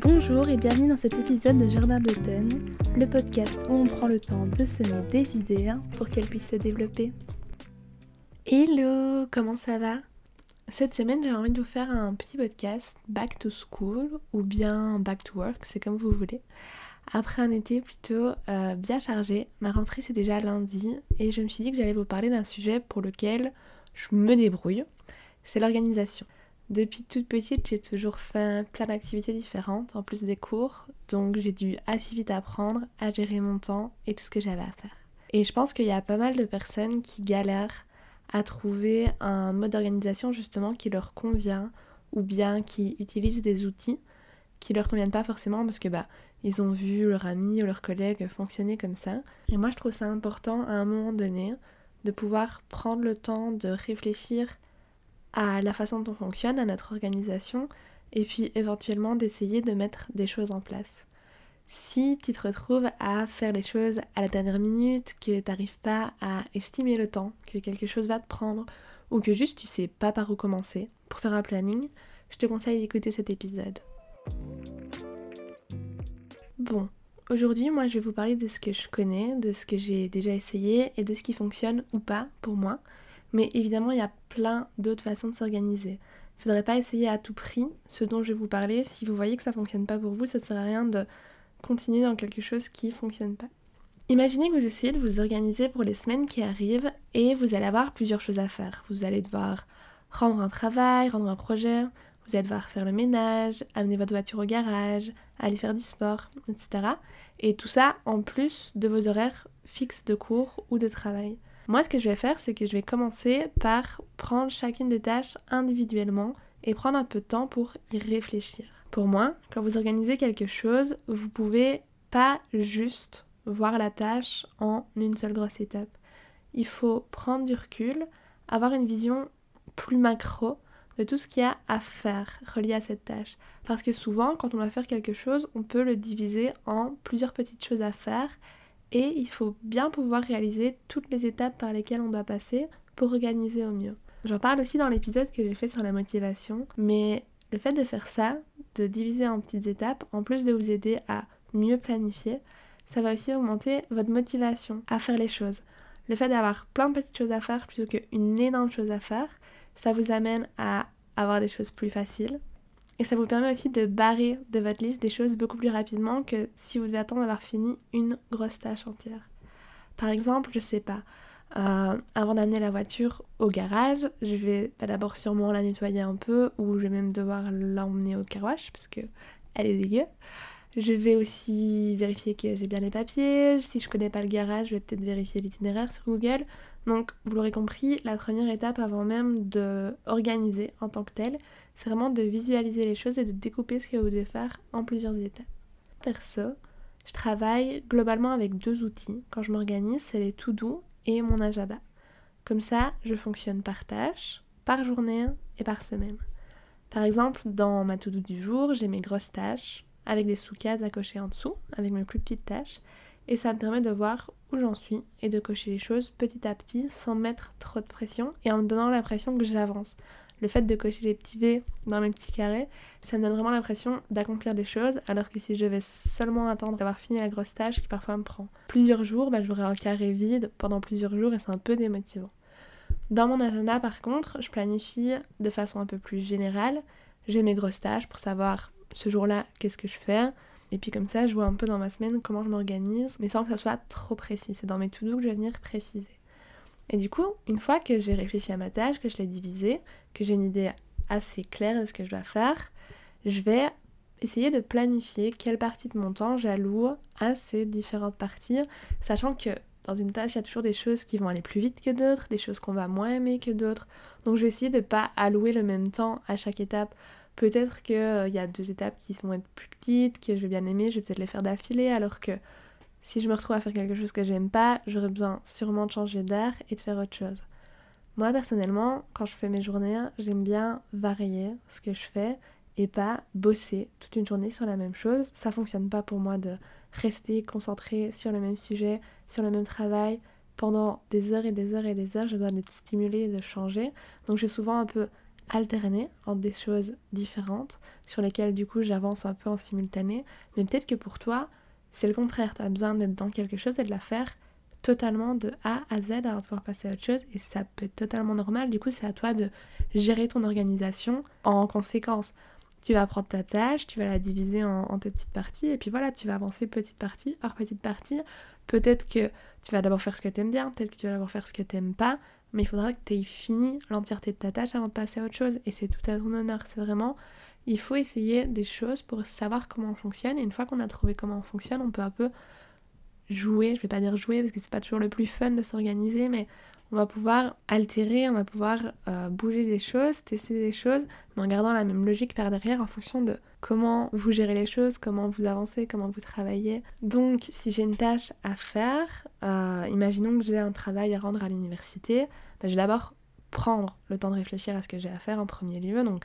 Bonjour et bienvenue dans cet épisode de Jardin d'automne, le podcast où on prend le temps de semer des idées pour qu'elles puissent se développer. Hello, comment ça va? Cette semaine j'ai envie de vous faire un petit podcast Back to School ou bien Back to Work, c'est comme vous voulez. Après un été plutôt euh, bien chargé, ma rentrée c'est déjà lundi et je me suis dit que j'allais vous parler d'un sujet pour lequel je me débrouille, c'est l'organisation. Depuis toute petite, j'ai toujours fait plein d'activités différentes en plus des cours, donc j'ai dû assez vite apprendre à gérer mon temps et tout ce que j'avais à faire. Et je pense qu'il y a pas mal de personnes qui galèrent à trouver un mode d'organisation justement qui leur convient ou bien qui utilisent des outils qui leur conviennent pas forcément parce que bah ils ont vu leur ami ou leur collègue fonctionner comme ça. Et moi je trouve ça important à un moment donné de pouvoir prendre le temps de réfléchir à la façon dont on fonctionne, à notre organisation, et puis éventuellement d'essayer de mettre des choses en place. Si tu te retrouves à faire les choses à la dernière minute, que tu n'arrives pas à estimer le temps, que quelque chose va te prendre, ou que juste tu sais pas par où commencer pour faire un planning, je te conseille d'écouter cet épisode. Bon, aujourd'hui moi je vais vous parler de ce que je connais, de ce que j'ai déjà essayé et de ce qui fonctionne ou pas pour moi. Mais évidemment, il y a plein d'autres façons de s'organiser. Il ne faudrait pas essayer à tout prix ce dont je vais vous parler. Si vous voyez que ça ne fonctionne pas pour vous, ça ne sert à rien de continuer dans quelque chose qui ne fonctionne pas. Imaginez que vous essayez de vous organiser pour les semaines qui arrivent et vous allez avoir plusieurs choses à faire. Vous allez devoir rendre un travail, rendre un projet, vous allez devoir faire le ménage, amener votre voiture au garage, aller faire du sport, etc. Et tout ça en plus de vos horaires fixes de cours ou de travail. Moi, ce que je vais faire, c'est que je vais commencer par prendre chacune des tâches individuellement et prendre un peu de temps pour y réfléchir. Pour moi, quand vous organisez quelque chose, vous pouvez pas juste voir la tâche en une seule grosse étape. Il faut prendre du recul, avoir une vision plus macro de tout ce qu'il y a à faire relié à cette tâche. Parce que souvent, quand on va faire quelque chose, on peut le diviser en plusieurs petites choses à faire et il faut bien pouvoir réaliser toutes les étapes par lesquelles on doit passer pour organiser au mieux. J'en parle aussi dans l'épisode que j'ai fait sur la motivation, mais le fait de faire ça, de diviser en petites étapes, en plus de vous aider à mieux planifier, ça va aussi augmenter votre motivation à faire les choses. Le fait d'avoir plein de petites choses à faire plutôt qu'une énorme chose à faire, ça vous amène à avoir des choses plus faciles, et ça vous permet aussi de barrer de votre liste des choses beaucoup plus rapidement que si vous devez attendre d'avoir fini une grosse tâche entière. Par exemple, je sais pas, euh, avant d'amener la voiture au garage, je vais d'abord sûrement la nettoyer un peu ou je vais même devoir l'emmener au carwash parce que elle est dégueu. Je vais aussi vérifier que j'ai bien les papiers. Si je connais pas le garage, je vais peut-être vérifier l'itinéraire sur Google. Donc, vous l'aurez compris, la première étape avant même de organiser en tant que tel, c'est vraiment de visualiser les choses et de découper ce que vous devez faire en plusieurs étapes. Perso, je travaille globalement avec deux outils. Quand je m'organise, c'est les to-do et mon agenda. Comme ça, je fonctionne par tâche, par journée et par semaine. Par exemple, dans ma to-do du jour, j'ai mes grosses tâches avec des sous-cases à cocher en dessous, avec mes plus petites tâches. Et ça me permet de voir où j'en suis et de cocher les choses petit à petit sans mettre trop de pression et en me donnant l'impression que j'avance. Le fait de cocher les petits V dans mes petits carrés, ça me donne vraiment l'impression d'accomplir des choses, alors que si je vais seulement attendre d'avoir fini la grosse tâche qui parfois me prend plusieurs jours, bah, j'aurai un carré vide pendant plusieurs jours et c'est un peu démotivant. Dans mon agenda, par contre, je planifie de façon un peu plus générale. J'ai mes grosses tâches pour savoir ce jour-là, qu'est-ce que je fais Et puis comme ça, je vois un peu dans ma semaine comment je m'organise, mais sans que ça soit trop précis. C'est dans mes to-do que je vais venir préciser. Et du coup, une fois que j'ai réfléchi à ma tâche, que je l'ai divisée, que j'ai une idée assez claire de ce que je dois faire, je vais essayer de planifier quelle partie de mon temps j'alloue à ces différentes parties, sachant que dans une tâche, il y a toujours des choses qui vont aller plus vite que d'autres, des choses qu'on va moins aimer que d'autres. Donc je vais essayer de ne pas allouer le même temps à chaque étape Peut-être qu'il euh, y a deux étapes qui vont être plus petites, que je vais bien aimer, je vais peut-être les faire d'affilée, alors que si je me retrouve à faire quelque chose que j'aime pas, j'aurais besoin sûrement de changer d'air et de faire autre chose. Moi personnellement, quand je fais mes journées, j'aime bien varier ce que je fais et pas bosser toute une journée sur la même chose. Ça fonctionne pas pour moi de rester concentré sur le même sujet, sur le même travail pendant des heures et des heures et des heures. Je dois être stimulée de changer. Donc j'ai souvent un peu alterner entre des choses différentes sur lesquelles du coup j'avance un peu en simultané. Mais peut-être que pour toi, c'est le contraire. Tu as besoin d'être dans quelque chose et de la faire totalement de A à Z avant de pouvoir passer à autre chose et ça peut être totalement normal. Du coup, c'est à toi de gérer ton organisation en conséquence. Tu vas prendre ta tâche, tu vas la diviser en, tes petites parties et puis voilà, tu vas avancer petite partie par petite partie. Peut-être que tu vas d'abord faire ce que tu aimes bien, peut-être que tu vas d'abord faire ce que tu n'aimes pas, mais il faudra que tu aies fini l'entièreté de ta tâche avant de passer à autre chose et c'est tout à ton honneur. C'est vraiment, il faut essayer des choses pour savoir comment on fonctionne et une fois qu'on a trouvé comment on fonctionne, on peut un peu jouer, je vais pas dire jouer parce que c'est pas toujours le plus fun de s'organiser, mais on va pouvoir altérer, on va pouvoir euh, bouger des choses, tester des choses, mais en gardant la même logique par derrière en fonction de comment vous gérez les choses, comment vous avancez, comment vous travaillez. Donc si j'ai une tâche à faire, euh, imaginons que j'ai un travail à rendre à l'université, bah, je vais d'abord prendre le temps de réfléchir à ce que j'ai à faire en premier lieu. Donc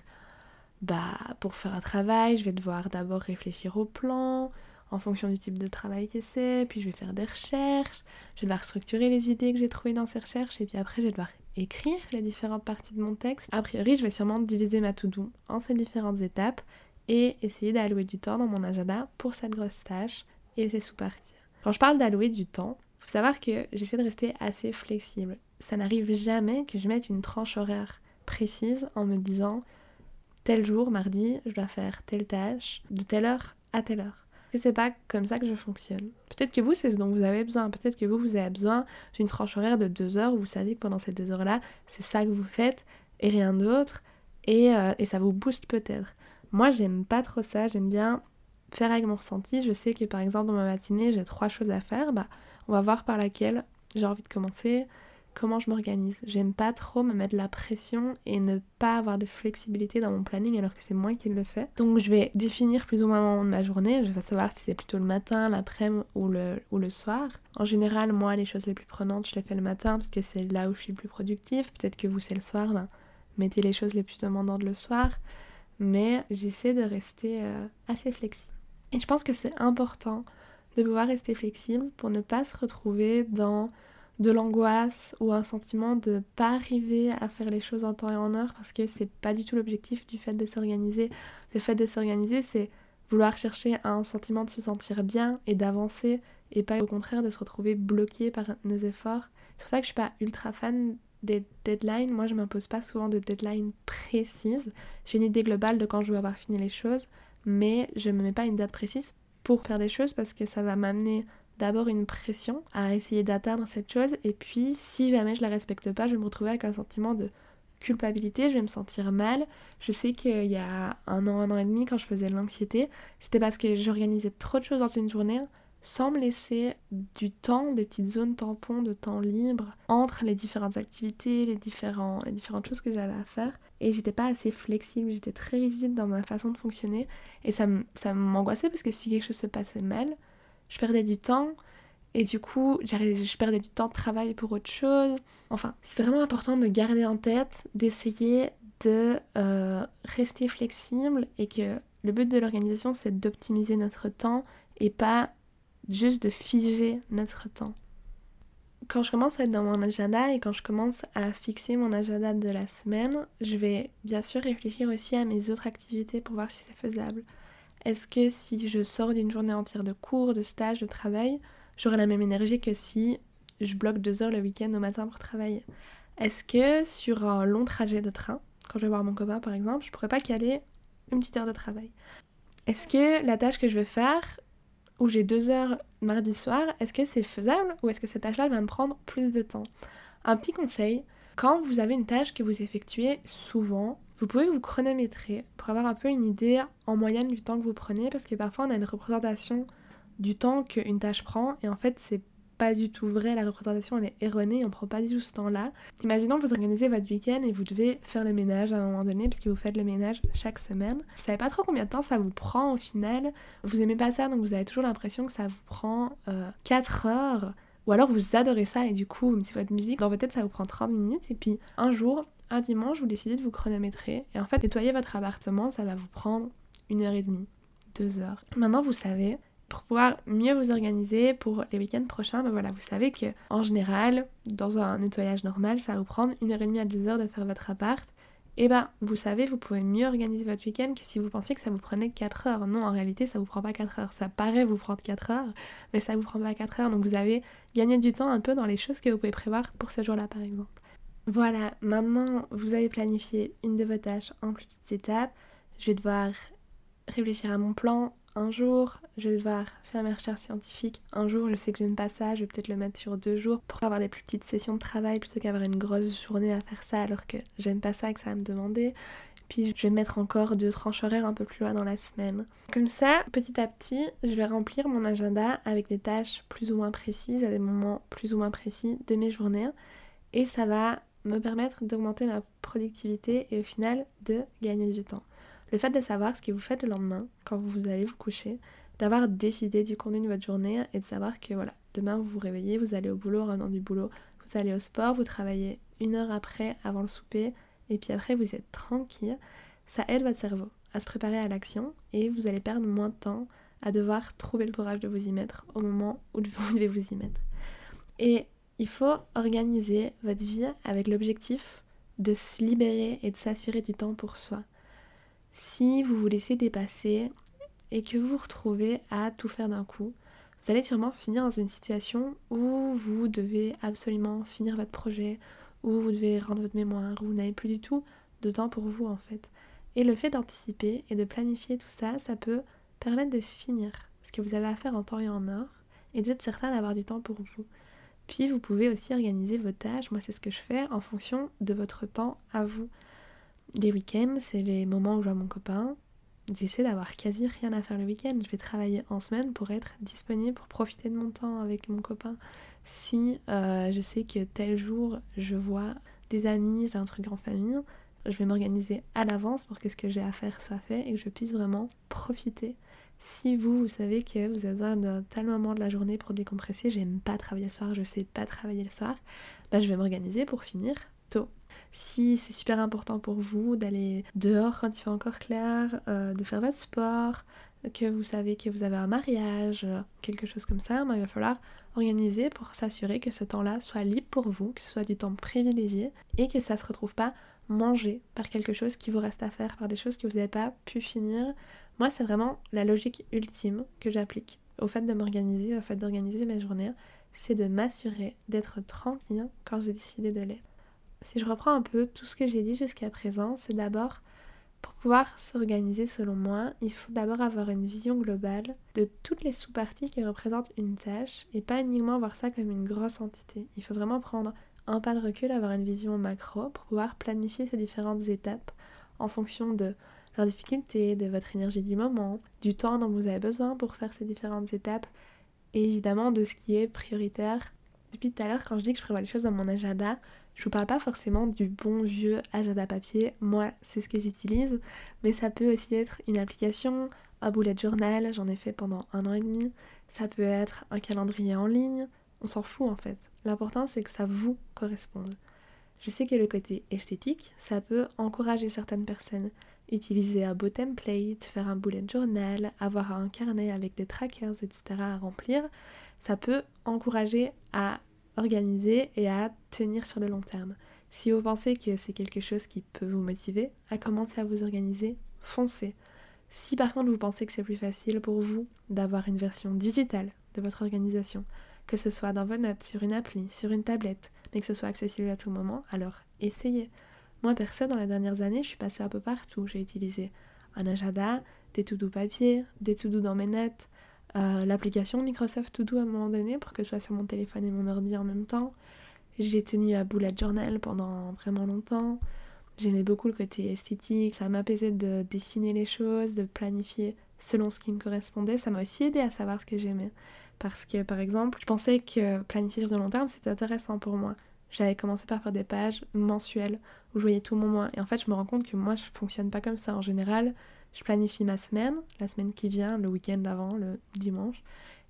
bah, pour faire un travail, je vais devoir d'abord réfléchir au plan, en fonction du type de travail que c'est, puis je vais faire des recherches, je vais devoir structurer les idées que j'ai trouvées dans ces recherches, et puis après je vais devoir écrire les différentes parties de mon texte. A priori, je vais sûrement diviser ma to-do en ces différentes étapes et essayer d'allouer du temps dans mon agenda pour cette grosse tâche et laisser sous-partir. Quand je parle d'allouer du temps, faut savoir que j'essaie de rester assez flexible. Ça n'arrive jamais que je mette une tranche horaire précise en me disant tel jour, mardi, je dois faire telle tâche de telle heure à telle heure c'est pas comme ça que je fonctionne. Peut-être que vous, c'est ce dont vous avez besoin. Peut-être que vous, vous avez besoin d'une tranche horaire de deux heures où vous savez que pendant ces deux heures-là, c'est ça que vous faites et rien d'autre. Et, euh, et ça vous booste peut-être. Moi, j'aime pas trop ça. J'aime bien faire avec mon ressenti. Je sais que par exemple, dans ma matinée, j'ai trois choses à faire. Bah, on va voir par laquelle j'ai envie de commencer comment je m'organise. J'aime pas trop me mettre la pression et ne pas avoir de flexibilité dans mon planning alors que c'est moi qui le fais. Donc je vais définir plus ou moins ma journée, je vais savoir si c'est plutôt le matin, l'après-midi ou le, ou le soir. En général, moi, les choses les plus prenantes, je les fais le matin parce que c'est là où je suis le plus productif. Peut-être que vous, c'est le soir, ben, mettez les choses les plus demandantes le soir. Mais j'essaie de rester euh, assez flexible. Et je pense que c'est important de pouvoir rester flexible pour ne pas se retrouver dans de l'angoisse ou un sentiment de pas arriver à faire les choses en temps et en heure parce que c'est pas du tout l'objectif du fait de s'organiser. Le fait de s'organiser, c'est vouloir chercher un sentiment de se sentir bien et d'avancer et pas au contraire de se retrouver bloqué par nos efforts. C'est pour ça que je suis pas ultra fan des deadlines. Moi, je m'impose pas souvent de deadlines précises. J'ai une idée globale de quand je veux avoir fini les choses, mais je me mets pas une date précise pour faire des choses parce que ça va m'amener d'abord une pression à essayer d'atteindre cette chose et puis si jamais je la respecte pas, je vais me retrouver avec un sentiment de culpabilité, je vais me sentir mal. Je sais qu'il y a un an, un an et demi, quand je faisais l'anxiété, c'était parce que j'organisais trop de choses dans une journée sans me laisser du temps, des petites zones tampons de temps libre entre les différentes activités, les, différents, les différentes choses que j'avais à faire. Et j'étais pas assez flexible, j'étais très rigide dans ma façon de fonctionner. Et ça m'angoissait parce que si quelque chose se passait mal, je perdais du temps et du coup je perdais du temps de travail pour autre chose. Enfin, c'est vraiment important de garder en tête, d'essayer de euh, rester flexible et que le but de l'organisation c'est d'optimiser notre temps et pas juste de figer notre temps. Quand je commence à être dans mon agenda et quand je commence à fixer mon agenda de la semaine, je vais bien sûr réfléchir aussi à mes autres activités pour voir si c'est faisable. Est-ce que si je sors d'une journée entière de cours, de stage, de travail, j'aurai la même énergie que si je bloque deux heures le week-end au matin pour travailler? Est-ce que sur un long trajet de train, quand je vais voir mon copain par exemple, je pourrais pas caler une petite heure de travail? Est-ce que la tâche que je vais faire, où j'ai deux heures mardi soir, est-ce que c'est faisable ou est-ce que cette tâche-là va me prendre plus de temps? Un petit conseil, quand vous avez une tâche que vous effectuez souvent, vous pouvez vous chronométrer pour avoir un peu une idée en moyenne du temps que vous prenez parce que parfois on a une représentation du temps qu'une tâche prend et en fait c'est pas du tout vrai, la représentation elle est erronée, on prend pas du tout ce temps-là. Imaginons que vous organisez votre week-end et vous devez faire le ménage à un moment donné parce que vous faites le ménage chaque semaine. Vous savez pas trop combien de temps ça vous prend au final, vous aimez pas ça donc vous avez toujours l'impression que ça vous prend 4 euh, heures ou alors vous adorez ça et du coup vous mettez votre musique dans votre tête ça vous prend 30 minutes et puis un jour un dimanche, vous décidez de vous chronométrer et en fait nettoyer votre appartement, ça va vous prendre une heure et demie, deux heures. Maintenant, vous savez, pour pouvoir mieux vous organiser pour les week-ends prochains, ben voilà, vous savez que en général, dans un nettoyage normal, ça va vous prendre une heure et demie à deux heures de faire votre appart et eh ben vous savez, vous pouvez mieux organiser votre week-end que si vous pensiez que ça vous prenait 4 heures. Non, en réalité, ça vous prend pas 4 heures. Ça paraît vous prendre 4 heures, mais ça vous prend pas 4 heures. Donc vous avez gagné du temps un peu dans les choses que vous pouvez prévoir pour ce jour-là, par exemple. Voilà, maintenant vous avez planifié une de vos tâches en plus petites étapes. Je vais devoir réfléchir à mon plan, un jour, je vais devoir faire mes recherches scientifiques. Un jour, je sais que j'aime pas ça, je vais peut-être le mettre sur deux jours pour avoir des plus petites sessions de travail plutôt qu'avoir une grosse journée à faire ça alors que j'aime pas ça et que ça va me demander. Puis je vais mettre encore deux tranches horaires un peu plus loin dans la semaine. Comme ça, petit à petit, je vais remplir mon agenda avec des tâches plus ou moins précises à des moments plus ou moins précis de mes journées. Et ça va me permettre d'augmenter ma productivité et au final de gagner du temps. Le fait de savoir ce que vous faites le lendemain, quand vous allez vous coucher, d'avoir décidé du contenu de votre journée et de savoir que voilà, demain vous vous réveillez, vous allez au boulot, revenant du boulot, vous allez au sport, vous travaillez une heure après avant le souper, et puis après vous êtes tranquille, ça aide votre cerveau à se préparer à l'action et vous allez perdre moins de temps à devoir trouver le courage de vous y mettre au moment où vous devez vous y mettre. Et il faut organiser votre vie avec l'objectif de se libérer et de s'assurer du temps pour soi si vous vous laissez dépasser et que vous vous retrouvez à tout faire d'un coup, vous allez sûrement finir dans une situation où vous devez absolument finir votre projet, où vous devez rendre votre mémoire, où vous n'avez plus du tout de temps pour vous en fait. Et le fait d'anticiper et de planifier tout ça, ça peut permettre de finir ce que vous avez à faire en temps et en heure et d'être certain d'avoir du temps pour vous. Puis vous pouvez aussi organiser vos tâches, moi c'est ce que je fais, en fonction de votre temps à vous. Les week-ends, c'est les moments où je vois mon copain. J'essaie d'avoir quasi rien à faire le week-end. Je vais travailler en semaine pour être disponible, pour profiter de mon temps avec mon copain. Si euh, je sais que tel jour je vois des amis, j'ai un truc en famille, je vais m'organiser à l'avance pour que ce que j'ai à faire soit fait et que je puisse vraiment profiter. Si vous, vous savez que vous avez besoin d'un tel moment de la journée pour décompresser, j'aime pas travailler le soir, je sais pas travailler le soir, bah je vais m'organiser pour finir tôt si c'est super important pour vous d'aller dehors quand il fait encore clair, euh, de faire votre sport, que vous savez que vous avez un mariage, quelque chose comme ça, il va falloir organiser pour s'assurer que ce temps-là soit libre pour vous, que ce soit du temps privilégié et que ça ne se retrouve pas mangé par quelque chose qui vous reste à faire, par des choses que vous n'avez pas pu finir. Moi, c'est vraiment la logique ultime que j'applique au fait de m'organiser, au fait d'organiser mes journées, c'est de m'assurer d'être tranquille quand j'ai décidé de l'être si je reprends un peu tout ce que j'ai dit jusqu'à présent, c'est d'abord, pour pouvoir s'organiser selon moi, il faut d'abord avoir une vision globale de toutes les sous-parties qui représentent une tâche et pas uniquement voir ça comme une grosse entité. Il faut vraiment prendre un pas de recul, avoir une vision macro pour pouvoir planifier ces différentes étapes en fonction de leurs difficultés, de votre énergie du moment, du temps dont vous avez besoin pour faire ces différentes étapes et évidemment de ce qui est prioritaire. Depuis tout à l'heure, quand je dis que je prévois les choses dans mon agenda, je vous parle pas forcément du bon vieux agenda papier, moi c'est ce que j'utilise, mais ça peut aussi être une application, un bullet journal, j'en ai fait pendant un an et demi, ça peut être un calendrier en ligne, on s'en fout en fait. L'important c'est que ça vous corresponde. Je sais que le côté esthétique, ça peut encourager certaines personnes. Utiliser un beau template, faire un bullet journal, avoir un carnet avec des trackers, etc. à remplir, ça peut encourager à organiser et à tenir sur le long terme. Si vous pensez que c'est quelque chose qui peut vous motiver à commencer à vous organiser, foncez. Si par contre vous pensez que c'est plus facile pour vous d'avoir une version digitale de votre organisation, que ce soit dans vos notes, sur une appli, sur une tablette, mais que ce soit accessible à tout moment, alors essayez. Moi perso, dans les dernières années, je suis passée un peu partout. J'ai utilisé un agenda, des to-do papier, des to-do dans mes notes, euh, l'application Microsoft To Do à un moment donné pour que je sois sur mon téléphone et mon ordi en même temps. J'ai tenu à bullet journal pendant vraiment longtemps. J'aimais beaucoup le côté esthétique, ça m'apaisait de dessiner les choses, de planifier selon ce qui me correspondait. Ça m'a aussi aidé à savoir ce que j'aimais. Parce que par exemple, je pensais que planifier sur le long terme c'était intéressant pour moi. J'avais commencé par faire des pages mensuelles où je voyais tout mon mois. Et en fait, je me rends compte que moi je fonctionne pas comme ça. En général, je planifie ma semaine, la semaine qui vient, le week-end d'avant, le dimanche,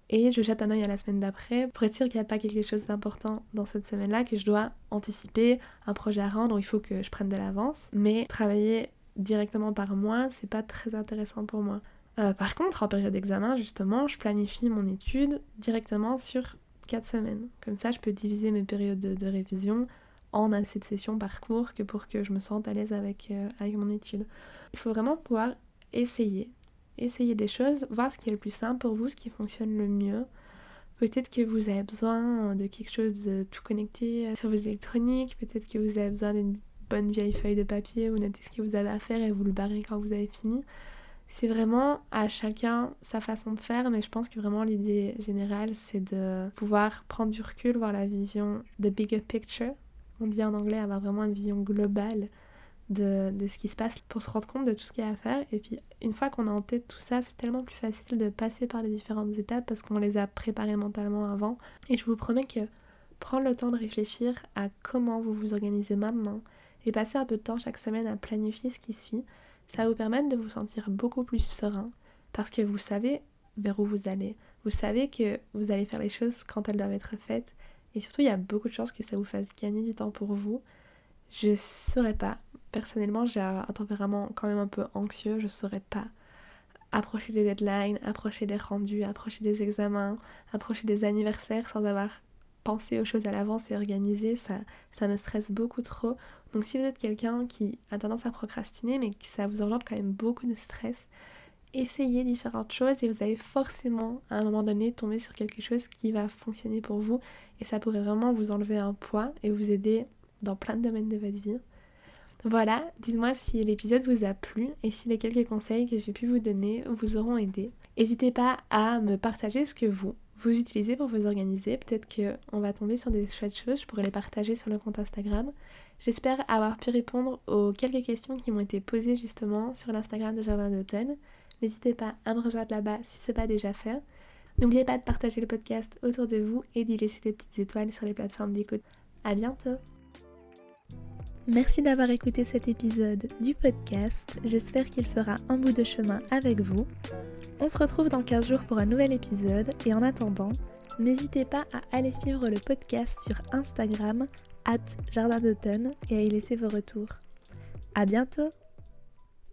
et je jette un œil à la semaine d'après pour être sûr qu'il n'y a pas quelque chose d'important dans cette semaine-là que je dois anticiper, un projet à rendre où il faut que je prenne de l'avance. Mais travailler directement par mois, c'est pas très intéressant pour moi. Euh, par contre, en période d'examen, justement, je planifie mon étude directement sur 4 semaines. Comme ça, je peux diviser mes périodes de révision en assez de sessions par cours que pour que je me sente à l'aise avec, euh, avec mon étude. Il faut vraiment pouvoir essayer. Essayer des choses, voir ce qui est le plus simple pour vous, ce qui fonctionne le mieux. Peut-être que vous avez besoin de quelque chose de tout connecté euh, sur vos électroniques, peut-être que vous avez besoin d'une bonne vieille feuille de papier où notez ce que vous avez à faire et vous le barrez quand vous avez fini. C'est vraiment à chacun sa façon de faire, mais je pense que vraiment l'idée générale, c'est de pouvoir prendre du recul, voir la vision, the bigger picture. On dit en anglais avoir vraiment une vision globale de, de, ce qui se passe pour se rendre compte de tout ce qu'il y a à faire. Et puis une fois qu'on a en tête tout ça, c'est tellement plus facile de passer par les différentes étapes parce qu'on les a préparées mentalement avant. Et je vous promets que prendre le temps de réfléchir à comment vous vous organisez maintenant et passer un peu de temps chaque semaine à planifier ce qui suit, ça vous permettre de vous sentir beaucoup plus serein parce que vous savez vers où vous allez. Vous savez que vous allez faire les choses quand elles doivent être faites. Et surtout, il y a beaucoup de chances que ça vous fasse gagner du temps pour vous. Je saurais pas. Personnellement, j'ai un tempérament quand même un peu anxieux. Je saurais pas approcher des deadlines, approcher des rendus, approcher des examens, approcher des anniversaires sans avoir pensé aux choses à l'avance et organiser. Ça, ça me stresse beaucoup trop. Donc si vous êtes quelqu'un qui a tendance à procrastiner mais que ça vous engendre quand même beaucoup de stress, essayez différentes choses et vous allez forcément à un moment donné tomber sur quelque chose qui va fonctionner pour vous et ça pourrait vraiment vous enlever un poids et vous aider dans plein de domaines de votre vie. Voilà, dites-moi si l'épisode vous a plu et si les quelques conseils que j'ai pu vous donner vous auront aidé. N'hésitez pas à me partager ce que vous, vous utilisez pour vous organiser. Peut-être qu'on va tomber sur des chouettes choses, je pourrais les partager sur le compte Instagram. J'espère avoir pu répondre aux quelques questions qui m'ont été posées justement sur l'Instagram de Jardin d'automne. N'hésitez pas à me rejoindre là-bas si ce n'est pas déjà fait. N'oubliez pas de partager le podcast autour de vous et d'y laisser des petites étoiles sur les plateformes d'écoute. À bientôt Merci d'avoir écouté cet épisode du podcast. J'espère qu'il fera un bout de chemin avec vous. On se retrouve dans 15 jours pour un nouvel épisode et en attendant, n'hésitez pas à aller suivre le podcast sur Instagram Jardin d'automne et à y laisser vos retours. À bientôt!